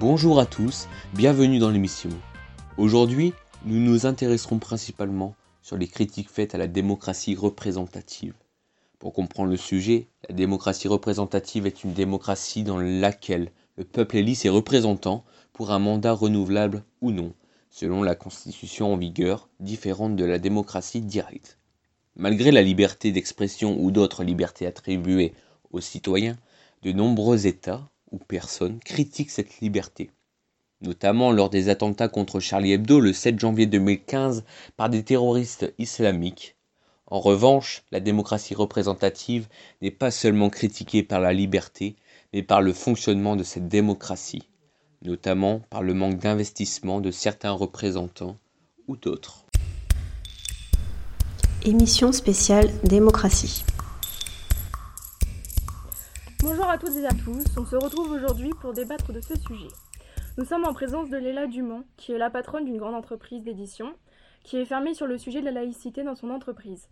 Bonjour à tous, bienvenue dans l'émission. Aujourd'hui, nous nous intéresserons principalement sur les critiques faites à la démocratie représentative. Pour comprendre le sujet, la démocratie représentative est une démocratie dans laquelle le peuple élit ses représentants pour un mandat renouvelable ou non, selon la constitution en vigueur, différente de la démocratie directe. Malgré la liberté d'expression ou d'autres libertés attribuées aux citoyens, de nombreux États ou personnes critiquent cette liberté, notamment lors des attentats contre Charlie Hebdo le 7 janvier 2015 par des terroristes islamiques. En revanche, la démocratie représentative n'est pas seulement critiquée par la liberté, mais par le fonctionnement de cette démocratie, notamment par le manque d'investissement de certains représentants ou d'autres. Émission spéciale Démocratie. Bonjour à toutes et à tous, on se retrouve aujourd'hui pour débattre de ce sujet. Nous sommes en présence de Léla Dumont, qui est la patronne d'une grande entreprise d'édition, qui est fermée sur le sujet de la laïcité dans son entreprise.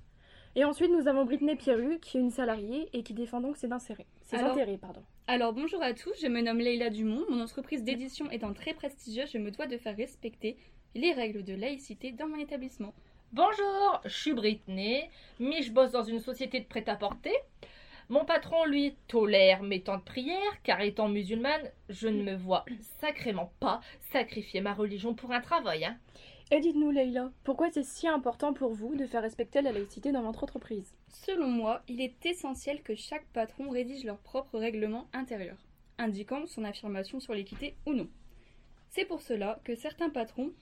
Et ensuite, nous avons Brittany Pierru, qui est une salariée et qui défend donc ses, intérêts. Ses Alors- intérêts. Pardon. Alors bonjour à tous, je me nomme Leila Dumont. Mon entreprise d'édition étant très prestigieuse, je me dois de faire respecter les règles de laïcité dans mon établissement. Bonjour, je suis Britney, mais je bosse dans une société de prêt-à-porter. Mon patron, lui, tolère mes temps de prière, car étant musulmane, je ne me vois sacrément pas sacrifier ma religion pour un travail. hein. Et dites-nous, Leïla, pourquoi c'est si important pour vous de faire respecter la laïcité dans votre entreprise? Selon moi, il est essentiel que chaque patron rédige leur propre règlement intérieur, indiquant son affirmation sur l'équité ou non. C'est pour cela que certains patrons,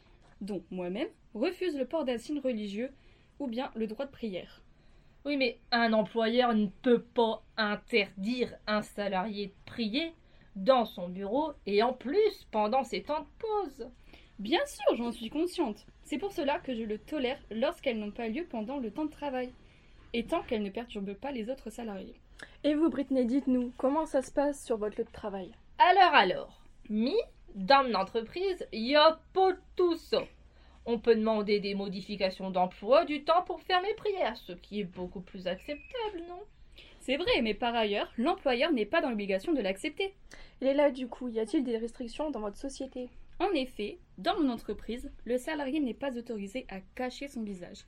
dont moi-même, refusent le port d'un signe religieux ou bien le droit de prière. Oui, mais un employeur ne peut pas interdire un salarié de prier dans son bureau et en plus pendant ses temps de pause. Bien sûr, j'en suis consciente. C'est pour cela que je le tolère lorsqu'elles n'ont pas lieu pendant le temps de travail, et tant qu'elles ne perturbent pas les autres salariés. Et vous, Brittany, dites-nous, comment ça se passe sur votre lieu de travail? Alors, alors, mi, dans mon entreprise, pas tout ça. On peut demander des modifications d'emploi du temps pour faire mes prières, ce qui est beaucoup plus acceptable, non? C'est vrai, mais par ailleurs, l'employeur n'est pas dans l'obligation de l'accepter. Léla, du coup, y a-t-il des restrictions dans votre société? En effet, dans mon entreprise, le salarié n'est pas autorisé à cacher son visage.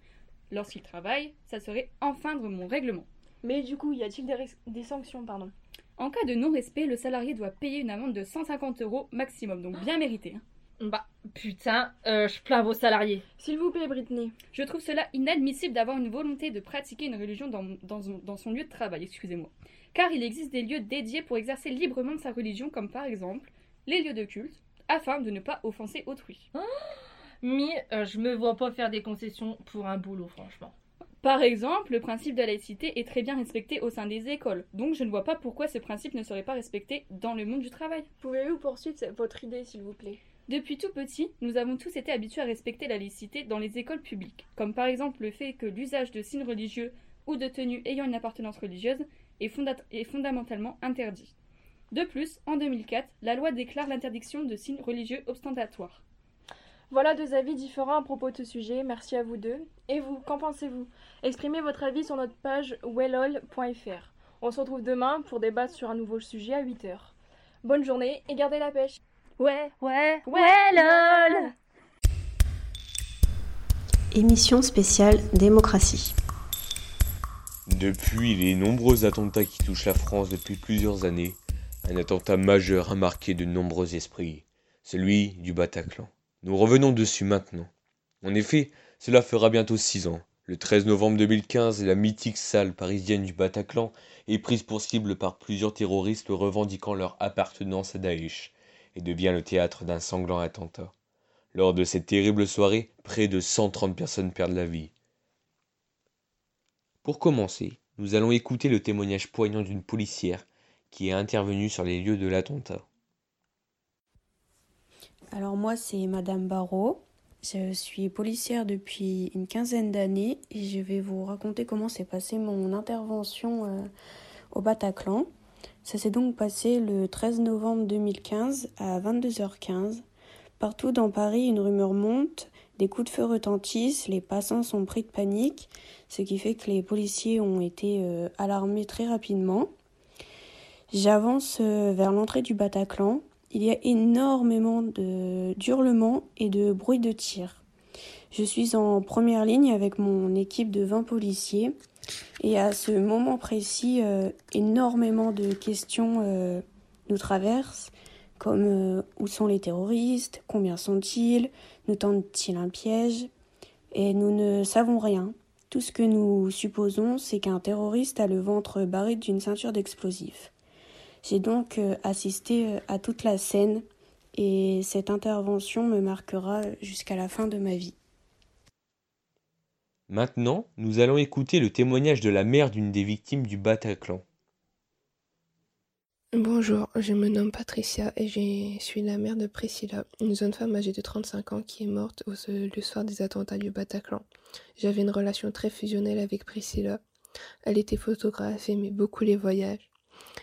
Lorsqu'il travaille, ça serait enfreindre mon règlement. Mais du coup, y a-t-il des, des sanctions, pardon? En cas de non-respect, le salarié doit payer une amende de 150 euros maximum, donc bien mérité. Bah, putain, euh, je plains vos salariés. S'il vous plaît, Brittany. Je trouve cela inadmissible d'avoir une volonté de pratiquer une religion dans, dans, dans son lieu de travail, excusez-moi. Car il existe des lieux dédiés pour exercer librement sa religion, comme par exemple les lieux de culte, afin de ne pas offenser autrui. Mi, euh, je me vois pas faire des concessions pour un boulot, franchement. Par exemple, le principe de la laïcité est très bien respecté au sein des écoles, donc je ne vois pas pourquoi ce principe ne serait pas respecté dans le monde du travail. Pouvez-vous poursuivre votre idée, s'il vous plaît? Depuis tout petit, nous avons tous été habitués à respecter la laïcité dans les écoles publiques, comme par exemple le fait que l'usage de signes religieux ou de tenues ayant une appartenance religieuse est, fonda- est fondamentalement interdit. De plus, en 2004, la loi déclare l'interdiction de signes religieux ostentatoires. Voilà deux avis différents à propos de ce sujet, merci à vous deux. Et vous, qu'en pensez-vous? Exprimez votre avis sur notre page wellol.fr. On se retrouve demain pour débattre sur un nouveau sujet à 8h. Bonne journée et gardez la pêche Ouais, ouais, ouais, lol Émission spéciale Démocratie. Depuis les nombreux attentats qui touchent la France depuis plusieurs années, un attentat majeur a marqué de nombreux esprits, celui du Bataclan. Nous revenons dessus maintenant. En effet, cela fera bientôt six ans. Le 13 novembre 2015, la mythique salle parisienne du Bataclan est prise pour cible par plusieurs terroristes revendiquant leur appartenance à Daesh et devient le théâtre d'un sanglant attentat. Lors de cette terrible soirée, près de 130 personnes perdent la vie. Pour commencer, nous allons écouter le témoignage poignant d'une policière qui est intervenue sur les lieux de l'attentat. Alors moi c'est Madame Barrault. Je suis policière depuis une quinzaine d'années et je vais vous raconter comment s'est passée mon intervention euh, au Bataclan. Ça s'est donc passé le 13 novembre 2015 à 22h15. Partout dans Paris, une rumeur monte, des coups de feu retentissent, les passants sont pris de panique, ce qui fait que les policiers ont été euh, alarmés très rapidement. J'avance euh, vers l'entrée du Bataclan il y a énormément de d'hurlements et de bruit de tir. Je suis en première ligne avec mon équipe de 20 policiers et à ce moment précis, euh, énormément de questions euh, nous traversent, comme euh, où sont les terroristes, combien sont-ils, nous tentent-ils un piège, et nous ne savons rien. Tout ce que nous supposons, c'est qu'un terroriste a le ventre barré d'une ceinture d'explosifs. J'ai donc assisté à toute la scène et cette intervention me marquera jusqu'à la fin de ma vie. Maintenant, nous allons écouter le témoignage de la mère d'une des victimes du Bataclan. Bonjour, je me nomme Patricia et je suis la mère de Priscilla, une jeune femme âgée de 35 ans qui est morte le soir des attentats du Bataclan. J'avais une relation très fusionnelle avec Priscilla. Elle était photographe et aimait beaucoup les voyages.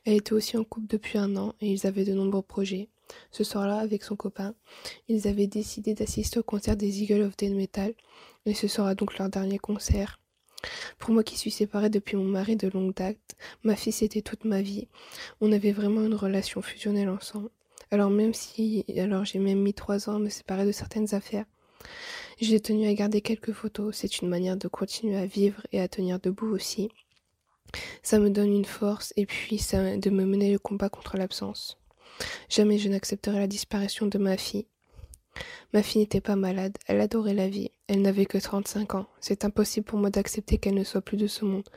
Elle était aussi en couple depuis un an et ils avaient de nombreux projets. Ce soir-là, avec son copain, ils avaient décidé d'assister au concert des Eagles of Death Metal, et ce sera donc leur dernier concert. Pour moi qui suis séparée depuis mon mari de longue date, ma fille c'était toute ma vie. On avait vraiment une relation fusionnelle ensemble. Alors même si, alors j'ai même mis trois ans à me séparer de certaines affaires, j'ai tenu à garder quelques photos. C'est une manière de continuer à vivre et à tenir debout aussi. Ça me donne une force et puis ça de me mener le combat contre l'absence. Jamais je n'accepterai la disparition de ma fille. Ma fille n'était pas malade, elle adorait la vie, elle n'avait que 35 ans. C'est impossible pour moi d'accepter qu'elle ne soit plus de ce monde.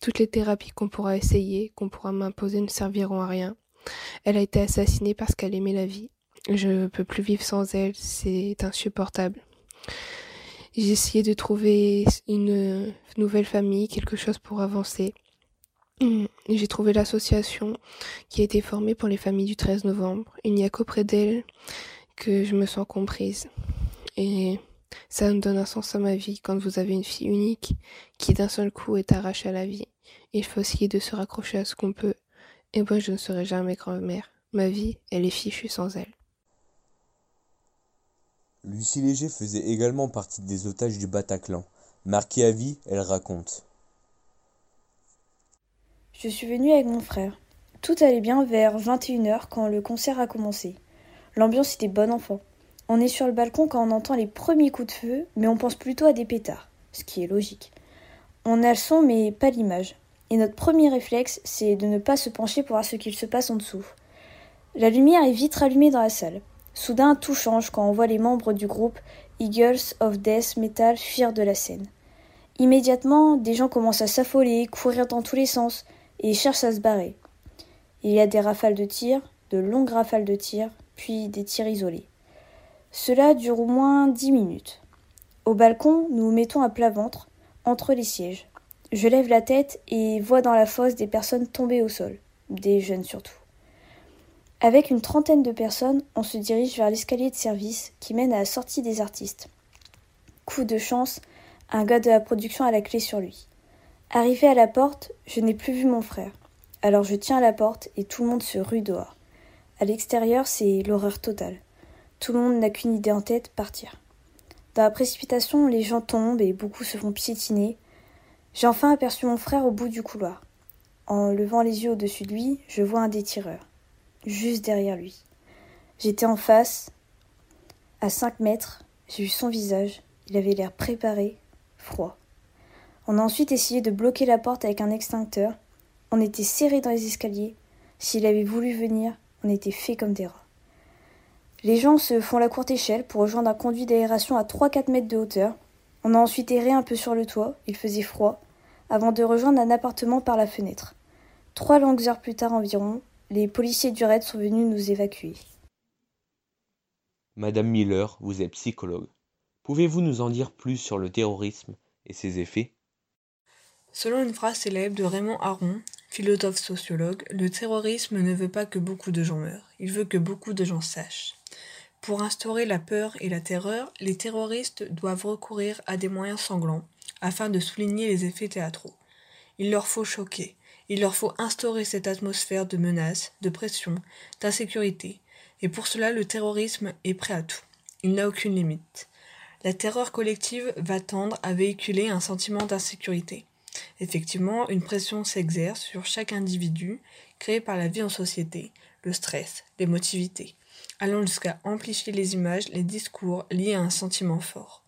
Toutes les thérapies qu'on pourra essayer, qu'on pourra m'imposer ne serviront à rien. Elle a été assassinée parce qu'elle aimait la vie. Je ne peux plus vivre sans elle, c'est insupportable. J'ai essayé de trouver une nouvelle famille, quelque chose pour avancer. J'ai trouvé l'association qui a été formée pour les familles du 13 novembre. Il n'y a qu'auprès d'elle que je me sens comprise. Et ça me donne un sens à ma vie quand vous avez une fille unique qui d'un seul coup est arrachée à la vie. Il faut essayer de se raccrocher à ce qu'on peut. Et moi, je ne serai jamais grand-mère. Ma vie, elle est fichue sans elle. Lucie Léger faisait également partie des otages du Bataclan. Marquée à vie, elle raconte. Je suis venue avec mon frère. Tout allait bien vers 21h quand le concert a commencé. L'ambiance était bonne enfant. On est sur le balcon quand on entend les premiers coups de feu, mais on pense plutôt à des pétards, ce qui est logique. On a le son mais pas l'image. Et notre premier réflexe, c'est de ne pas se pencher pour voir ce qu'il se passe en dessous. La lumière est vite rallumée dans la salle. Soudain, tout change quand on voit les membres du groupe Eagles of Death Metal fuir de la scène. Immédiatement, des gens commencent à s'affoler, courir dans tous les sens, et cherchent à se barrer. Il y a des rafales de tir, de longues rafales de tir, puis des tirs isolés. Cela dure au moins dix minutes. Au balcon, nous nous mettons à plat ventre, entre les sièges. Je lève la tête et vois dans la fosse des personnes tombées au sol, des jeunes surtout. Avec une trentaine de personnes, on se dirige vers l'escalier de service qui mène à la sortie des artistes. Coup de chance, un gars de la production a la clé sur lui. Arrivé à la porte, je n'ai plus vu mon frère. Alors je tiens à la porte et tout le monde se rue dehors. À l'extérieur, c'est l'horreur totale. Tout le monde n'a qu'une idée en tête, partir. Dans la précipitation, les gens tombent et beaucoup se font piétiner. J'ai enfin aperçu mon frère au bout du couloir. En levant les yeux au-dessus de lui, je vois un des tireurs, juste derrière lui. J'étais en face, à cinq mètres, j'ai vu son visage, il avait l'air préparé, froid. On a ensuite essayé de bloquer la porte avec un extincteur. On était serrés dans les escaliers. S'il avait voulu venir, on était fait comme des rats. Les gens se font la courte échelle pour rejoindre un conduit d'aération à 3-4 mètres de hauteur. On a ensuite erré un peu sur le toit, il faisait froid, avant de rejoindre un appartement par la fenêtre. Trois longues heures plus tard environ, les policiers du raid sont venus nous évacuer. Madame Miller, vous êtes psychologue. Pouvez-vous nous en dire plus sur le terrorisme et ses effets? Selon une phrase célèbre de Raymond Aron, philosophe sociologue, le terrorisme ne veut pas que beaucoup de gens meurent, il veut que beaucoup de gens sachent. Pour instaurer la peur et la terreur, les terroristes doivent recourir à des moyens sanglants afin de souligner les effets théâtraux. Il leur faut choquer, il leur faut instaurer cette atmosphère de menace, de pression, d'insécurité, et pour cela le terrorisme est prêt à tout. Il n'a aucune limite. La terreur collective va tendre à véhiculer un sentiment d'insécurité. Effectivement, une pression s'exerce sur chaque individu, créée par la vie en société, le stress, l'émotivité. allant jusqu'à amplifier les images, les discours liés à un sentiment fort.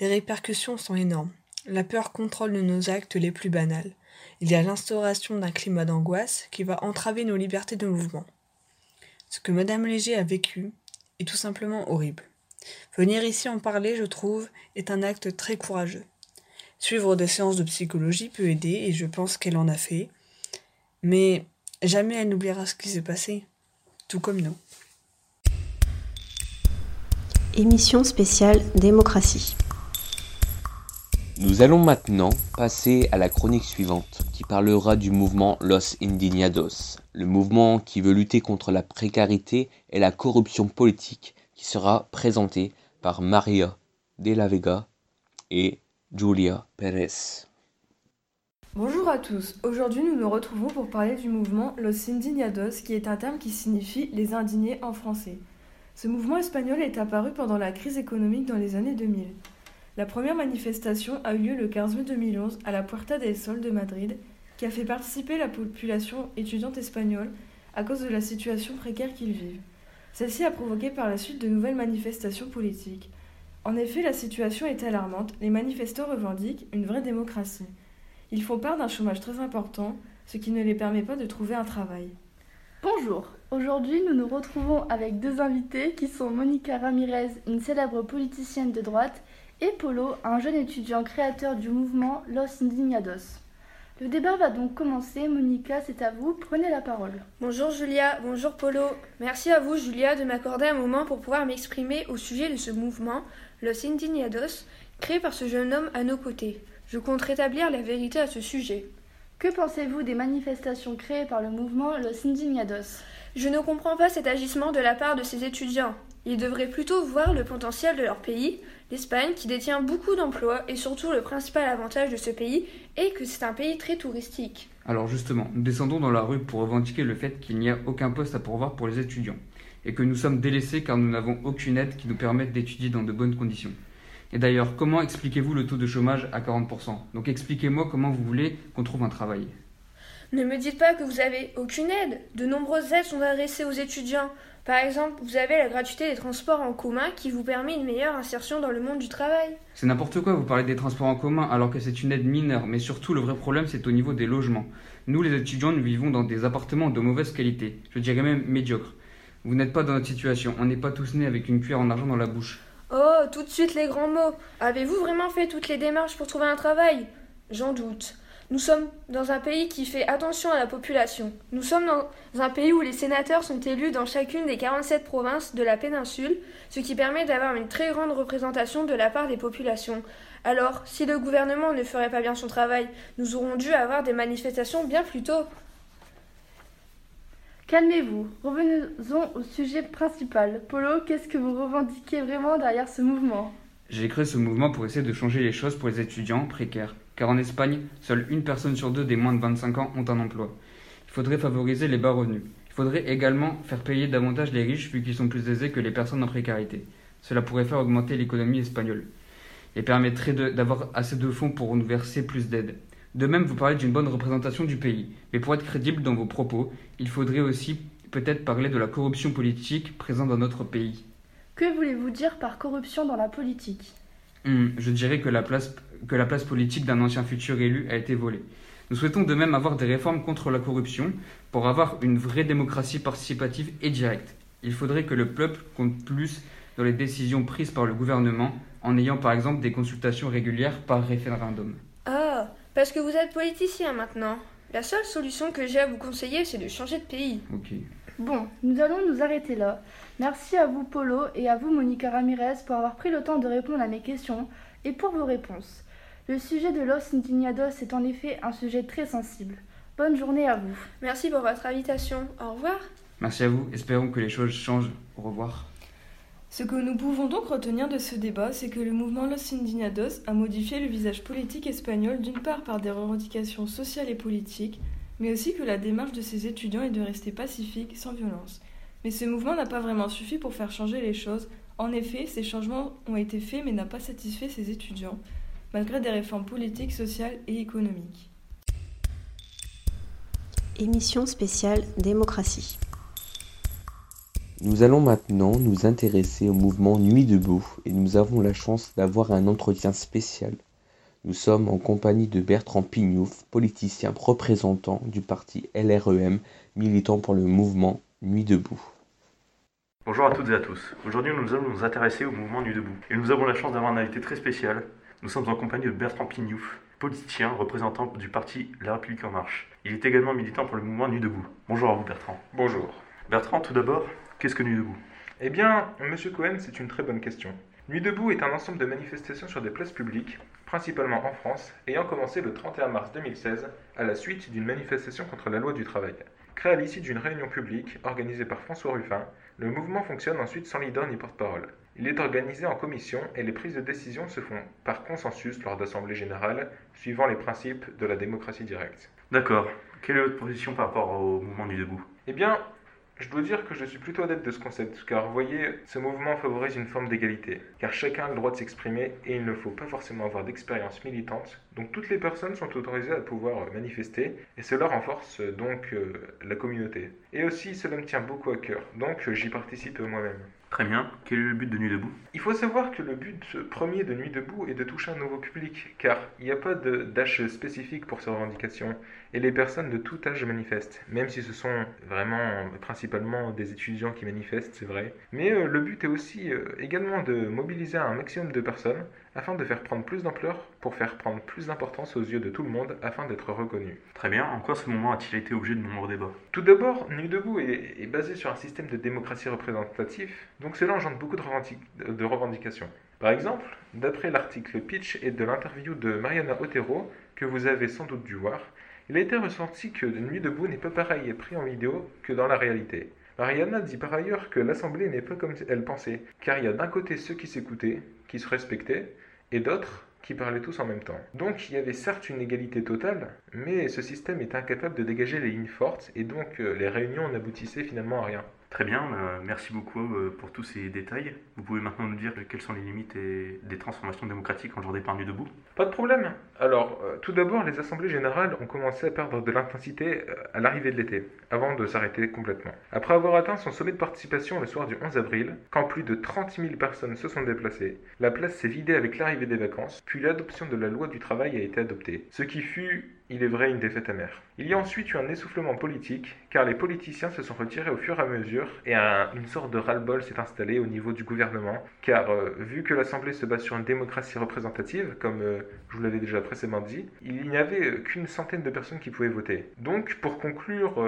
Les répercussions sont énormes. La peur contrôle nos actes les plus banals. Il y a l'instauration d'un climat d'angoisse qui va entraver nos libertés de mouvement. Ce que Madame Léger a vécu est tout simplement horrible. Venir ici en parler, je trouve, est un acte très courageux. Suivre des séances de psychologie peut aider et je pense qu'elle en a fait. Mais jamais elle n'oubliera ce qui s'est passé, tout comme nous. Émission spéciale Démocratie. Nous allons maintenant passer à la chronique suivante qui parlera du mouvement Los Indignados, le mouvement qui veut lutter contre la précarité et la corruption politique qui sera présenté par Maria de la Vega et Julia Pérez. Bonjour à tous, aujourd'hui nous nous retrouvons pour parler du mouvement Los Indignados qui est un terme qui signifie les indignés en français. Ce mouvement espagnol est apparu pendant la crise économique dans les années 2000. La première manifestation a eu lieu le 15 mai 2011 à la Puerta del Sol de Madrid, qui a fait participer la population étudiante espagnole à cause de la situation précaire qu'ils vivent. Celle-ci a provoqué par la suite de nouvelles manifestations politiques. En effet, la situation est alarmante, les manifestants revendiquent une vraie démocratie. Ils font part d'un chômage très important, ce qui ne les permet pas de trouver un travail. Bonjour, aujourd'hui nous nous retrouvons avec deux invités qui sont Monica Ramirez, une célèbre politicienne de droite, et Polo, un jeune étudiant créateur du mouvement Los Indignados. Le débat va donc commencer. Monica, c'est à vous. Prenez la parole. Bonjour Julia, bonjour Polo. Merci à vous Julia de m'accorder un moment pour pouvoir m'exprimer au sujet de ce mouvement, Los Indignados, créé par ce jeune homme à nos côtés. Je compte rétablir la vérité à ce sujet. Que pensez-vous des manifestations créées par le mouvement Los Indignados? Je ne comprends pas cet agissement de la part de ces étudiants. Ils devraient plutôt voir le potentiel de leur pays, l'Espagne, qui détient beaucoup d'emplois et surtout le principal avantage de ce pays est que c'est un pays très touristique. Alors justement, nous descendons dans la rue pour revendiquer le fait qu'il n'y a aucun poste à pourvoir pour les étudiants et que nous sommes délaissés car nous n'avons aucune aide qui nous permette d'étudier dans de bonnes conditions. Et d'ailleurs, comment expliquez-vous le taux de chômage à 40% Donc expliquez-moi comment vous voulez qu'on trouve un travail. Ne me dites pas que vous avez aucune aide. De nombreuses aides sont adressées aux étudiants. Par exemple, vous avez la gratuité des transports en commun qui vous permet une meilleure insertion dans le monde du travail. C'est n'importe quoi, vous parlez des transports en commun alors que c'est une aide mineure, mais surtout le vrai problème c'est au niveau des logements. Nous les étudiants, nous vivons dans des appartements de mauvaise qualité, je dirais même médiocres. Vous n'êtes pas dans notre situation, on n'est pas tous nés avec une cuillère en argent dans la bouche. Oh, tout de suite les grands mots. Avez-vous vraiment fait toutes les démarches pour trouver un travail? J'en doute. Nous sommes dans un pays qui fait attention à la population. Nous sommes dans un pays où les sénateurs sont élus dans chacune des 47 provinces de la péninsule, ce qui permet d'avoir une très grande représentation de la part des populations. Alors, si le gouvernement ne ferait pas bien son travail, nous aurons dû avoir des manifestations bien plus tôt. Calmez-vous, revenons au sujet principal. Polo, qu'est-ce que vous revendiquez vraiment derrière ce mouvement? J'ai créé ce mouvement pour essayer de changer les choses pour les étudiants précaires car en Espagne, seule une personne sur deux des moins de 25 ans ont un emploi. Il faudrait favoriser les bas revenus. Il faudrait également faire payer davantage les riches vu qu'ils sont plus aisés que les personnes en précarité. Cela pourrait faire augmenter l'économie espagnole et permettrait d'avoir assez de fonds pour nous verser plus d'aide. De même, vous parlez d'une bonne représentation du pays, mais pour être crédible dans vos propos, il faudrait aussi peut-être parler de la corruption politique présente dans notre pays. Que voulez-vous dire par corruption dans la politique? Hmm, Je dirais que la place que la place politique d'un ancien futur élu a été volée. Nous souhaitons de même avoir des réformes contre la corruption pour avoir une vraie démocratie participative et directe. Il faudrait que le peuple compte plus dans les décisions prises par le gouvernement en ayant par exemple des consultations régulières par référendum. Ah, parce que vous êtes politicien maintenant. La seule solution que j'ai à vous conseiller, c'est de changer de pays. Ok. Bon, nous allons nous arrêter là. Merci à vous Polo et à vous Monica Ramirez pour avoir pris le temps de répondre à mes questions et pour vos réponses. Le sujet de Los Indignados est en effet un sujet très sensible. Bonne journée à vous. Merci pour votre invitation. Au revoir. Merci à vous. Espérons que les choses changent. Au revoir. Ce que nous pouvons donc retenir de ce débat, c'est que le mouvement Los Indignados a modifié le visage politique espagnol d'une part par des revendications sociales et politiques, mais aussi que la démarche de ses étudiants est de rester pacifique, sans violence. Mais ce mouvement n'a pas vraiment suffi pour faire changer les choses. En effet, ces changements ont été faits mais n'a pas satisfait ses étudiants, malgré des réformes politiques, sociales et économiques. Émission spéciale Démocratie. Nous allons maintenant nous intéresser au mouvement Nuit debout et nous avons la chance d'avoir un entretien spécial. Nous sommes en compagnie de Bertrand Pignouf, politicien représentant du parti LREM, militant pour le mouvement Nuit debout. Bonjour à toutes et à tous. Aujourd'hui, nous allons nous intéresser au mouvement Nuit debout. Et nous avons la chance d'avoir un invité très spécial. Nous sommes en compagnie de Bertrand Pignouf, politicien représentant du parti La République En Marche. Il est également militant pour le mouvement Nuit debout. Bonjour à vous, Bertrand. Bonjour. Bertrand, tout d'abord, qu'est-ce que Nuit debout? Eh bien, monsieur Cohen, c'est une très bonne question. Nuit debout est un ensemble de manifestations sur des places publiques, principalement en France, ayant commencé le 31 mars 2016 à la suite d'une manifestation contre la loi du travail. Créé à l'issue d'une réunion publique organisée par François Ruffin, le mouvement fonctionne ensuite sans leader ni porte-parole. Il est organisé en commission et les prises de décision se font par consensus lors d'assemblées générales, suivant les principes de la démocratie directe. D'accord. Quelle est votre position par rapport au mouvement Nuit debout? Eh bien, je dois dire que je suis plutôt adepte de ce concept, car vous voyez, ce mouvement favorise une forme d'égalité, car chacun a le droit de s'exprimer et il ne faut pas forcément avoir d'expérience militante, donc toutes les personnes sont autorisées à pouvoir manifester, et cela renforce donc euh, la communauté. Et aussi, cela me tient beaucoup à cœur, donc j'y participe moi-même. Très bien. Quel est le but de Nuit debout? Il faut savoir que le but premier de Nuit debout est de toucher un nouveau public, car il n'y a pas d'âge spécifique pour ces revendications, et les personnes de tout âge manifestent, même si ce sont vraiment principalement des étudiants qui manifestent, c'est vrai. Mais euh, le but est aussi euh, également de mobiliser un maximum de personnes afin de faire prendre plus d'ampleur, pour faire prendre plus d'importance aux yeux de tout le monde, afin d'être reconnu. Très bien. En quoi ce mouvement a-t-il été objet de nombreux débats? Tout d'abord, Nuit debout est, est basé sur un système de démocratie représentative, donc cela engendre beaucoup de, revendic- de revendications. Par exemple, d'après l'article Pitch et de l'interview de Mariana Otero, que vous avez sans doute dû voir, il a été ressenti que Nuit debout n'est pas pareil et pris en vidéo que dans la réalité. Mariana dit par ailleurs que l'Assemblée n'est pas comme elle pensait, car il y a d'un côté ceux qui s'écoutaient, qui se respectaient, et d'autres qui parlaient tous en même temps. Donc il y avait certes une égalité totale, mais ce système était incapable de dégager les lignes fortes, et donc euh, les réunions n'aboutissaient finalement à rien. Très bien, euh, merci beaucoup euh, pour tous ces détails. Vous pouvez maintenant nous dire quelles sont les limites et des transformations démocratiques engendrées par Nuit debout? Pas de problème. Alors, euh, tout d'abord, les assemblées générales ont commencé à perdre de l'intensité à l'arrivée de l'été, avant de s'arrêter complètement. Après avoir atteint son sommet de participation le soir du 11 avril, quand plus de 30 000 personnes se sont déplacées, la place s'est vidée avec l'arrivée des vacances, puis l'adoption de la loi du travail a été adoptée, ce qui fut il est vrai une défaite amère. Il y a ensuite eu un essoufflement politique, car les politiciens se sont retirés au fur et à mesure, et un- une sorte de ras-le-bol s'est installé au niveau du gouvernement, car euh, vu que l'Assemblée se base sur une démocratie représentative, comme euh, je vous l'avais déjà précédemment dit, il n'y avait euh, qu'une centaine de personnes qui pouvaient voter. Donc, pour conclure,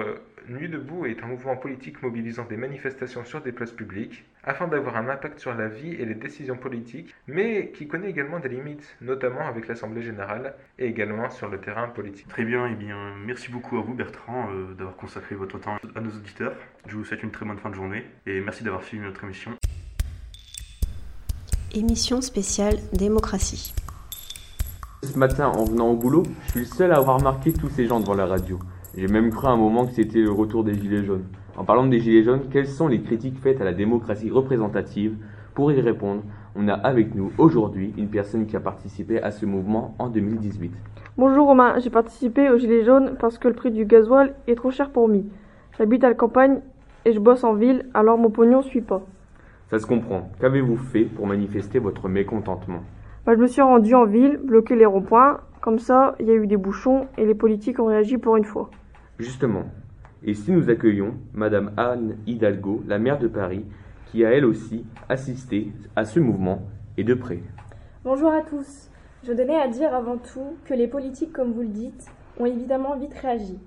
Nuit debout est un mouvement politique mobilisant des manifestations sur des places publiques, afin d'avoir un impact sur la vie et les décisions politiques, mais qui connaît également des limites, notamment avec l'Assemblée générale et également sur le terrain politique. Très bien, et bien merci beaucoup à vous Bertrand euh, d'avoir consacré votre temps à nos auditeurs. Je vous souhaite une très bonne fin de journée et merci d'avoir suivi notre émission. Émission spéciale démocratie. Ce matin, en venant au boulot, je suis le seul à avoir remarqué tous ces gens devant la radio. J'ai même cru à un moment que c'était le retour des Gilets jaunes. En parlant des Gilets jaunes, quelles sont les critiques faites à la démocratie représentative Pour y répondre, on a avec nous aujourd'hui une personne qui a participé à ce mouvement en 2018. Bonjour Romain, j'ai participé aux Gilets jaunes parce que le prix du gasoil est trop cher pour moi. J'habite à la campagne et je bosse en ville, alors mon pognon suit pas. Ça se comprend. Qu'avez-vous fait pour manifester votre mécontentement? Bah, je me suis rendu en ville, bloqué les ronds-points, comme ça il y a eu des bouchons et les politiques ont réagi pour une fois. Justement, et si nous accueillons Madame Anne Hidalgo, la maire de Paris, qui a elle aussi assisté à ce mouvement et de près. Bonjour à tous. Je tenais à dire avant tout que les politiques, comme vous le dites, ont évidemment vite réagi.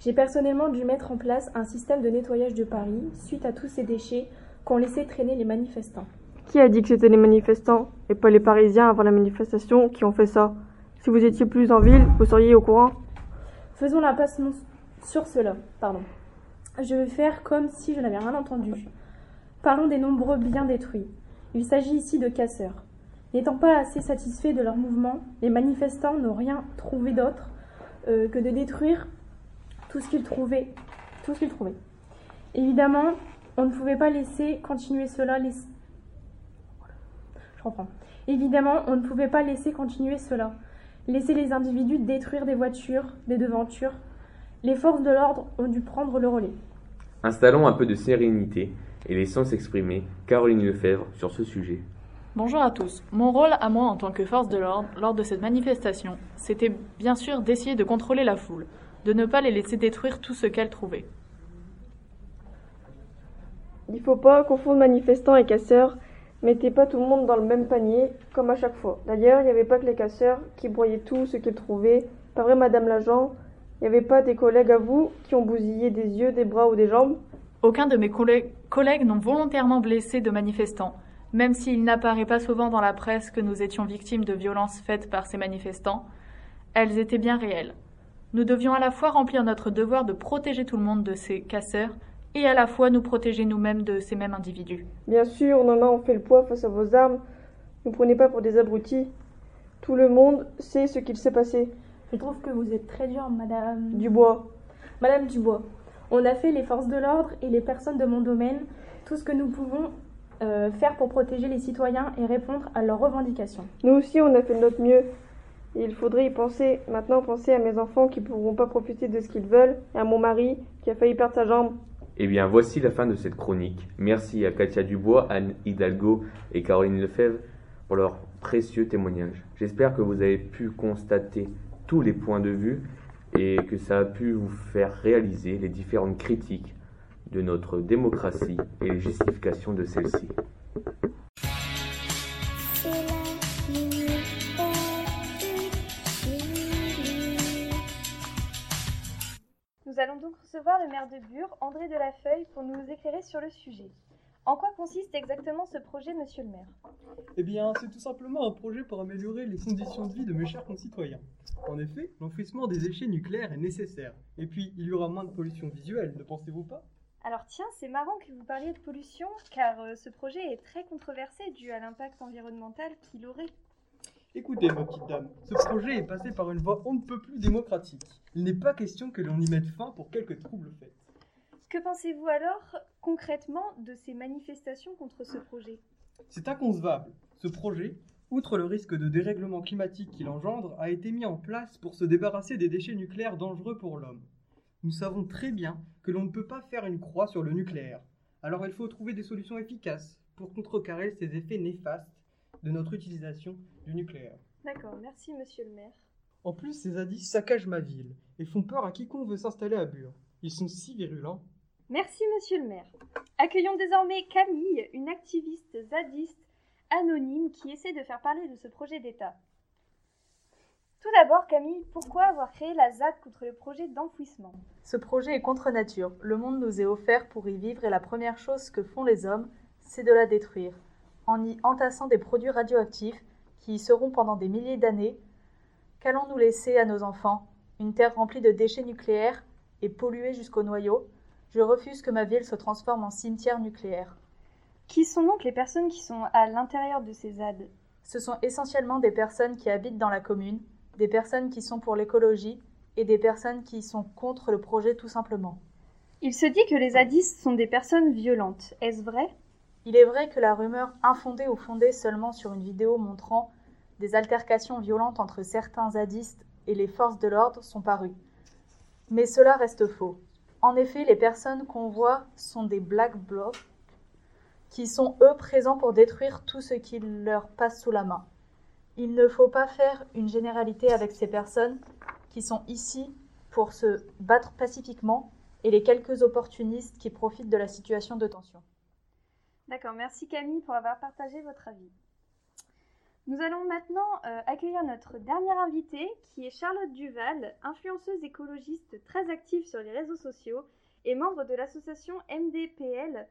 J'ai personnellement dû mettre en place un système de nettoyage de Paris suite à tous ces déchets qu'ont laissé traîner les manifestants. Qui a dit que c'était les manifestants et pas les Parisiens avant la manifestation qui ont fait ça? Si vous étiez plus en ville, vous seriez au courant? Faisons l'impasse non- sur cela. Pardon. Je vais faire comme si je n'avais rien entendu. Parlons des nombreux biens détruits. Il s'agit ici de casseurs. N'étant pas assez satisfaits de leur mouvement, les manifestants n'ont rien trouvé d'autre euh, que de détruire tout ce qu'ils trouvaient. Tout ce qu'ils trouvaient. Évidemment, on ne pouvait pas laisser continuer cela. Je reprends. Évidemment, on ne pouvait pas laisser continuer cela. Laisser les individus détruire des voitures, des devantures. Les forces de l'ordre ont dû prendre le relais. Installons un peu de sérénité et laissons s'exprimer Caroline Lefebvre sur ce sujet. Bonjour à tous. Mon rôle à moi en tant que force de l'ordre lors de cette manifestation, c'était bien sûr d'essayer de contrôler la foule, de ne pas les laisser détruire tout ce qu'elle trouvait. Il faut pas confondre manifestants et casseurs. Mettez pas tout le monde dans le même panier, comme à chaque fois. D'ailleurs, il n'y avait pas que les casseurs qui broyaient tout ce qu'ils trouvaient. Pas vrai, Madame l'agent Il n'y avait pas des collègues à vous qui ont bousillé des yeux, des bras ou des jambes? Aucun de mes collègues n'ont volontairement blessé de manifestants, même s'il n'apparaît pas souvent dans la presse que nous étions victimes de violences faites par ces manifestants. Elles étaient bien réelles. Nous devions à la fois remplir notre devoir de protéger tout le monde de ces casseurs, et à la fois nous protéger nous-mêmes de ces mêmes individus. Bien sûr, nos mains ont fait le poids face à vos armes. Ne prenez pas pour des abrutis. Tout le monde sait ce qu'il s'est passé. Je trouve que vous êtes très dure, Madame Dubois. Madame Dubois, on a fait les forces de l'ordre et les personnes de mon domaine tout ce que nous pouvons euh, faire pour protéger les citoyens et répondre à leurs revendications. Nous aussi, on a fait de notre mieux. Il faudrait y penser. Maintenant, penser à mes enfants qui ne pourront pas profiter de ce qu'ils veulent, et à mon mari qui a failli perdre sa jambe. Eh bien, voici la fin de cette chronique. Merci à Katia Dubois, Anne Hidalgo et Caroline Lefebvre pour leurs précieux témoignages. J'espère que vous avez pu constater tous les points de vue et que ça a pu vous faire réaliser les différentes critiques de notre démocratie et les justifications de celle-ci. Nous allons donc recevoir le maire de Bure, André Delafeuille, pour nous éclairer sur le sujet. En quoi consiste exactement ce projet, monsieur le maire? Eh bien, c'est tout simplement un projet pour améliorer les conditions de vie de mes chers concitoyens. En effet, l'enfouissement des déchets nucléaires est nécessaire. Et puis, il y aura moins de pollution visuelle, ne pensez-vous pas? Alors tiens, c'est marrant que vous parliez de pollution, car euh, ce projet est très controversé dû à l'impact environnemental qu'il aurait. Écoutez, ma petite dame, ce projet est passé par une voie on ne peut plus démocratique. Il n'est pas question que l'on y mette fin pour quelques troubles faits. Que pensez-vous alors concrètement de ces manifestations contre ce projet? C'est inconcevable. Ce projet, outre le risque de dérèglement climatique qu'il engendre, a été mis en place pour se débarrasser des déchets nucléaires dangereux pour l'homme. Nous savons très bien que l'on ne peut pas faire une croix sur le nucléaire. Alors il faut trouver des solutions efficaces pour contrecarrer ces effets néfastes de notre utilisation du nucléaire. D'accord, merci monsieur le maire. En plus, ces zadistes saccagent ma ville et font peur à quiconque veut s'installer à Bure. Ils sont si virulents. Merci monsieur le maire. Accueillons désormais Camille, une activiste zadiste anonyme qui essaie de faire parler de ce projet d'État. Tout d'abord, Camille, pourquoi avoir créé la ZAD contre le projet d'enfouissement? Ce projet est contre nature. Le monde nous est offert pour y vivre et la première chose que font les hommes, c'est de la détruire, en y entassant des produits radioactifs qui y seront pendant des milliers d'années. Qu'allons-nous laisser à nos enfants? Une terre remplie de déchets nucléaires et polluée jusqu'au noyau Je refuse que ma ville se transforme en cimetière nucléaire. Qui sont donc les personnes qui sont à l'intérieur de ces ZAD? Ce sont essentiellement des personnes qui habitent dans la commune, des personnes qui sont pour l'écologie et des personnes qui sont contre le projet tout simplement. Il se dit que les zadistes sont des personnes violentes. Est-ce vrai? Il est vrai que la rumeur infondée ou fondée seulement sur une vidéo montrant des altercations violentes entre certains zadistes et les forces de l'ordre sont parues. Mais cela reste faux. En effet, les personnes qu'on voit sont des black blocs qui sont eux présents pour détruire tout ce qui leur passe sous la main. Il ne faut pas faire une généralité avec ces personnes qui sont ici pour se battre pacifiquement et les quelques opportunistes qui profitent de la situation de tension. D'accord, merci Camille pour avoir partagé votre avis. Nous allons maintenant euh, accueillir notre dernière invitée qui est Charlotte Duval, influenceuse écologiste très active sur les réseaux sociaux et membre de l'association MDPL,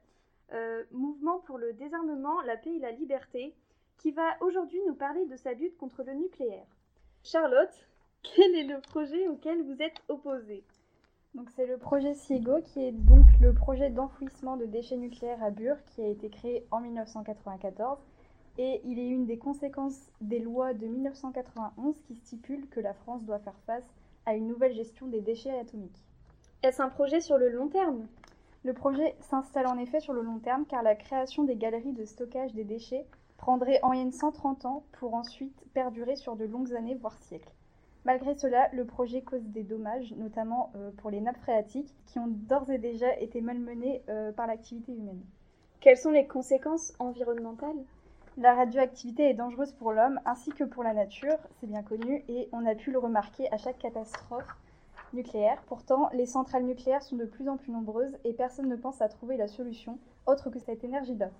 euh, Mouvement pour le désarmement, la paix et la liberté, qui va aujourd'hui nous parler de sa lutte contre le nucléaire. Charlotte, quel est le projet auquel vous êtes opposée? C'est le projet SIGO qui est donc le projet d'enfouissement de déchets nucléaires à Bure qui a été créé en 1994 et il est une des conséquences des lois de 1991 qui stipulent que la France doit faire face à une nouvelle gestion des déchets atomiques. Est-ce un projet sur le long terme? Le projet s'installe en effet sur le long terme car la création des galeries de stockage des déchets prendrait en moyenne 130 ans pour ensuite perdurer sur de longues années voire siècles. Malgré cela, le projet cause des dommages, notamment euh, pour les nappes phréatiques, qui ont d'ores et déjà été malmenées euh, par l'activité humaine. Quelles sont les conséquences environnementales? La radioactivité est dangereuse pour l'homme ainsi que pour la nature, c'est bien connu, et on a pu le remarquer à chaque catastrophe nucléaire. Pourtant, les centrales nucléaires sont de plus en plus nombreuses et personne ne pense à trouver la solution autre que cette énergie-là.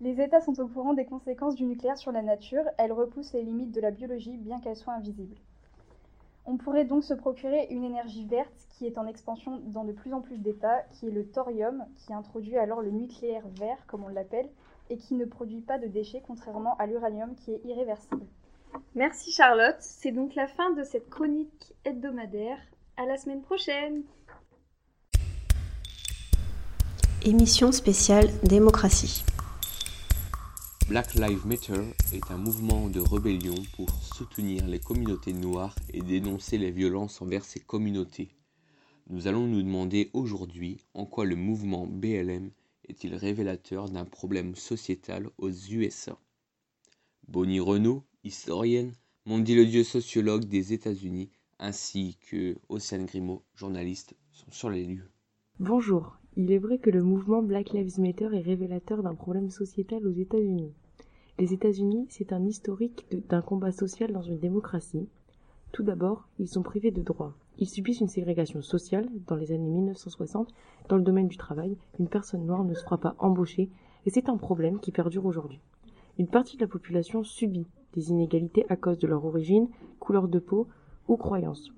Les États sont au courant des conséquences du nucléaire sur la nature, elles repoussent les limites de la biologie bien qu'elles soient invisibles. On pourrait donc se procurer une énergie verte qui est en expansion dans de plus en plus d'États, qui est le thorium, qui introduit alors le nucléaire vert, comme on l'appelle, et qui ne produit pas de déchets, contrairement à l'uranium qui est irréversible. Merci Charlotte, c'est donc la fin de cette chronique hebdomadaire. À la semaine prochaine Émission spéciale Démocratie. Black Lives Matter est un mouvement de rébellion pour soutenir les communautés noires et dénoncer les violences envers ces communautés. Nous allons nous demander aujourd'hui en quoi le mouvement BLM est-il révélateur d'un problème sociétal aux USA. Bonnie Renault, historienne, m'ont dit le dieu sociologue des États-Unis, ainsi que Océane Grimaud, journaliste, sont sur les lieux. Bonjour, il est vrai que le mouvement Black Lives Matter est révélateur d'un problème sociétal aux États-Unis. Les États-Unis, c'est un historique d'un combat social dans une démocratie. Tout d'abord, ils sont privés de droits. Ils subissent une ségrégation sociale dans les années 1960. Dans le domaine du travail, une personne noire ne se fera pas embaucher et c'est un problème qui perdure aujourd'hui. Une partie de la population subit des inégalités à cause de leur origine, couleur de peau ou croyance.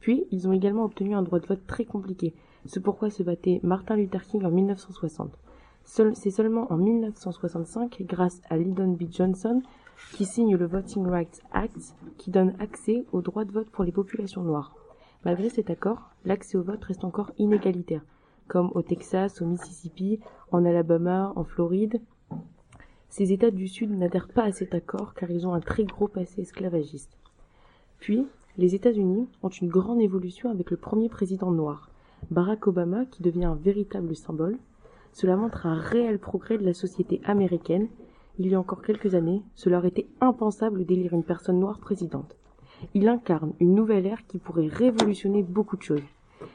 Puis, ils ont également obtenu un droit de vote très compliqué, c'est pourquoi se battait Martin Luther King en 1960. C'est seulement en 1965, grâce à Lyndon B. Johnson, qui signe le Voting Rights Act, qui donne accès au droit de vote pour les populations noires. Malgré cet accord, l'accès au vote reste encore inégalitaire, comme au Texas, au Mississippi, en Alabama, en Floride. Ces États du Sud n'adhèrent pas à cet accord car ils ont un très gros passé esclavagiste. Puis, les États-Unis ont une grande évolution avec le premier président noir. Barack Obama qui devient un véritable symbole. Cela montre un réel progrès de la société américaine. Il y a encore quelques années, cela aurait été impensable d'élire une personne noire présidente. Il incarne une nouvelle ère qui pourrait révolutionner beaucoup de choses.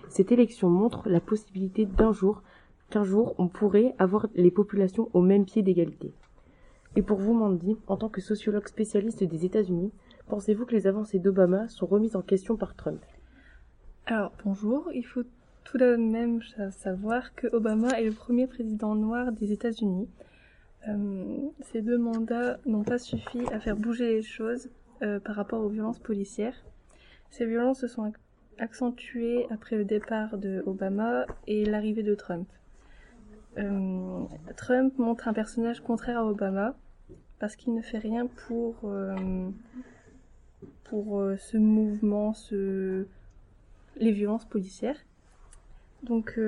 Cette élection montre la possibilité d'un jour, qu'un jour on pourrait avoir les populations au même pied d'égalité. Et pour vous, Mandy, en tant que sociologue spécialiste des États-Unis, pensez-vous que les avancées d'Obama sont remises en question par Trump? Alors, bonjour, il faut tout de même savoir que Obama est le premier président noir des États-Unis. Euh, ces deux mandats n'ont pas suffi à faire bouger les choses euh, par rapport aux violences policières. Ces violences se sont accentuées après le départ de Obama et l'arrivée de Trump. Euh, Trump montre un personnage contraire à Obama parce qu'il ne fait rien pour, pour ce mouvement, les violences policières. Donc,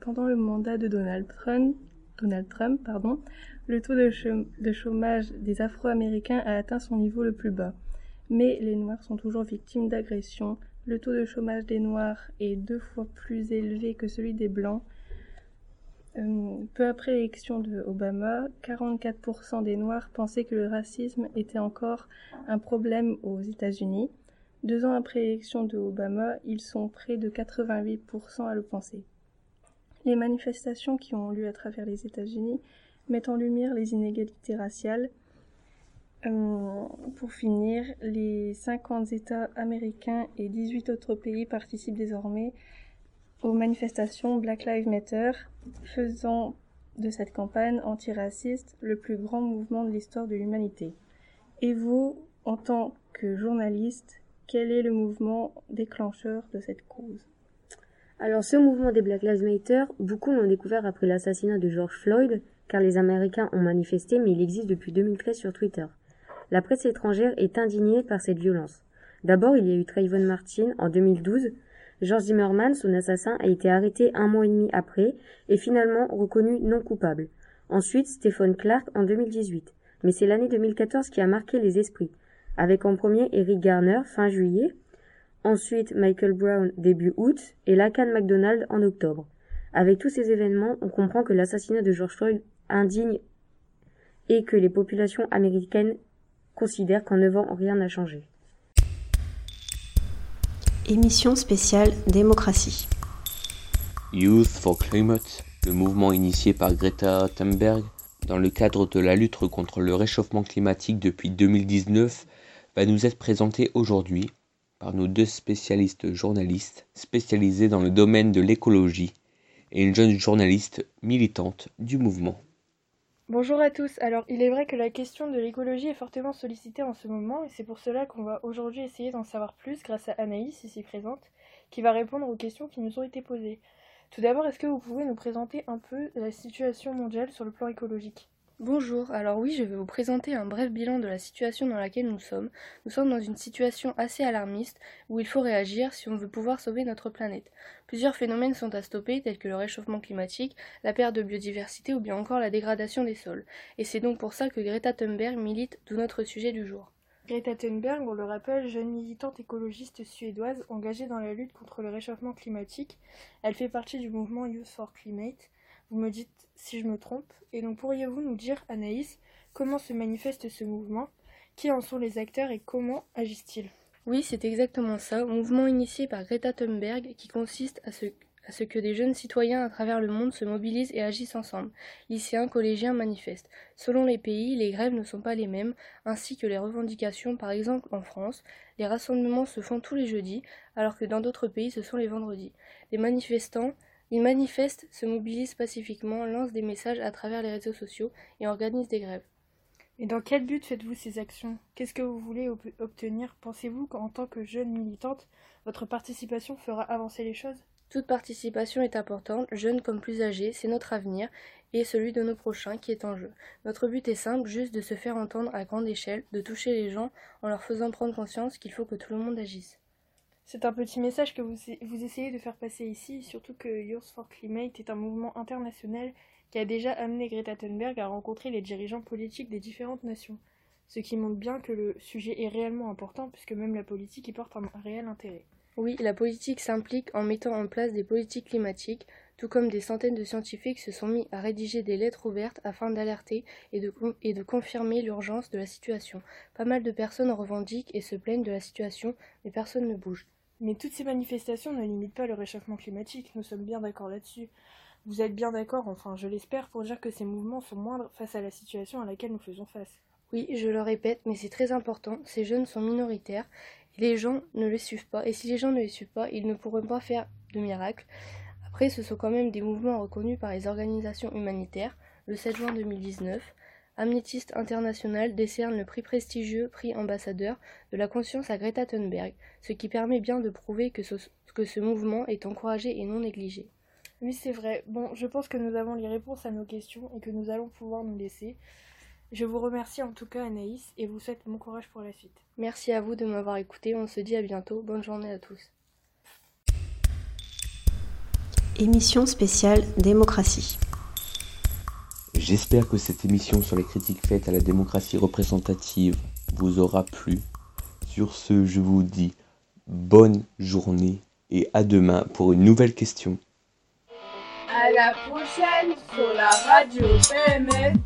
pendant le mandat de Donald Trump, Donald Trump pardon, le taux de, chômage des Afro-Américains a atteint son niveau le plus bas. Mais les Noirs sont toujours victimes d'agressions. Le taux de chômage des Noirs est deux fois plus élevé que celui des Blancs. Euh, peu après l'élection de Obama, 44% des Noirs pensaient que le racisme était encore un problème aux États-Unis. Deux ans après l'élection de Obama, ils sont près de 88% à le penser. Les manifestations qui ont lieu à travers les États-Unis mettent en lumière les inégalités raciales. Euh, pour finir, les 50 États américains et 18 autres pays participent désormais aux manifestations Black Lives Matter, faisant de cette campagne antiraciste le plus grand mouvement de l'histoire de l'humanité. Et vous, en tant que journaliste, quel est le mouvement déclencheur de cette cause? Alors ce mouvement des Black Lives Matter, beaucoup l'ont découvert après l'assassinat de George Floyd, car les Américains ont manifesté, mais il existe depuis 2013 sur Twitter. La presse étrangère est indignée par cette violence. D'abord, il y a eu Trayvon Martin en 2012. George Zimmerman, son assassin, a été arrêté un mois et demi après et finalement reconnu non coupable. Ensuite, Stephen Clark en 2018. Mais c'est l'année 2014 qui a marqué les esprits avec en premier Eric Garner fin juillet, ensuite Michael Brown début août et Lacan McDonald en octobre. Avec tous ces événements, on comprend que l'assassinat de George Floyd indigne et que les populations américaines considèrent qu'en 9 ans rien n'a changé. Émission spéciale Démocratie. Youth for Climate Le mouvement initié par Greta Thunberg dans le cadre de la lutte contre le réchauffement climatique depuis 2019 va nous être présenté aujourd'hui par nos deux spécialistes journalistes spécialisés dans le domaine de l'écologie et une jeune journaliste militante du mouvement. Bonjour à tous. Alors, il est vrai que la question de l'écologie est fortement sollicitée en ce moment et c'est pour cela qu'on va aujourd'hui essayer d'en savoir plus grâce à Anaïs, ici présente, qui va répondre aux questions qui nous ont été posées. Tout d'abord, est-ce que vous pouvez nous présenter un peu la situation mondiale sur le plan écologique? Bonjour, alors oui, je vais vous présenter un bref bilan de la situation dans laquelle nous sommes. Nous sommes dans une situation assez alarmiste où il faut réagir si on veut pouvoir sauver notre planète. Plusieurs phénomènes sont à stopper, tels que le réchauffement climatique, la perte de biodiversité ou bien encore la dégradation des sols. Et c'est donc pour ça que Greta Thunberg milite de notre sujet du jour. Greta Thunberg, on le rappelle, jeune militante écologiste suédoise engagée dans la lutte contre le réchauffement climatique. Elle fait partie du mouvement Youth for Climate. Me dites si je me trompe. Et donc pourriez-vous nous dire, Anaïs, comment se manifeste ce mouvement? Qui en sont les acteurs et comment agissent-ils? Oui, c'est exactement ça. Mouvement initié par Greta Thunberg qui consiste à ce, à ce que des jeunes citoyens à travers le monde se mobilisent et agissent ensemble. Lycéens, collégiens manifestent. Selon les pays, les grèves ne sont pas les mêmes, ainsi que les revendications. Par exemple, en France, les rassemblements se font tous les jeudis, alors que dans d'autres pays, ce sont les vendredis. Les manifestants ils manifestent, se mobilisent pacifiquement, lancent des messages à travers les réseaux sociaux et organisent des grèves. Et dans quel but faites-vous ces actions? Qu'est-ce que vous voulez obtenir? Pensez-vous qu'en tant que jeune militante, votre participation fera avancer les choses? Toute participation est importante, jeune comme plus âgé, c'est notre avenir et celui de nos prochains qui est en jeu. Notre but est simple, juste de se faire entendre à grande échelle, de toucher les gens en leur faisant prendre conscience qu'il faut que tout le monde agisse. C'est un petit message que vous, essayez de faire passer ici, surtout que Youth for Climate est un mouvement international qui a déjà amené Greta Thunberg à rencontrer les dirigeants politiques des différentes nations. Ce qui montre bien que le sujet est réellement important puisque même la politique y porte un réel intérêt. Oui, la politique s'implique en mettant en place des politiques climatiques, tout comme des centaines de scientifiques se sont mis à rédiger des lettres ouvertes afin d'alerter et de confirmer l'urgence de la situation. Pas mal de personnes revendiquent et se plaignent de la situation, mais personne ne bouge. Mais toutes ces manifestations ne limitent pas le réchauffement climatique, nous sommes bien d'accord là-dessus. Vous êtes bien d'accord, enfin je l'espère, pour dire que ces mouvements sont moindres face à la situation à laquelle nous faisons face. Oui, je le répète, mais c'est très important, ces jeunes sont minoritaires, les gens ne les suivent pas, et si les gens ne les suivent pas, ils ne pourront pas faire de miracles. Après, ce sont quand même des mouvements reconnus par les organisations humanitaires, le 7 juin 2019, Amnesty International décerne le prix prestigieux prix ambassadeur de la conscience à Greta Thunberg, ce qui permet bien de prouver que ce, que ce mouvement est encouragé et non négligé. Oui, c'est vrai. Bon, je pense que nous avons les réponses à nos questions et que nous allons pouvoir nous laisser. Je vous remercie en tout cas Anaïs et vous souhaite bon courage pour la suite. Merci à vous de m'avoir écouté, on se dit à bientôt, bonne journée à tous. Émission spéciale Démocratie. J'espère que cette émission sur les critiques faites à la démocratie représentative vous aura plu. Sur ce, je vous dis bonne journée et à demain pour une nouvelle question. À la prochaine sur la radio PMF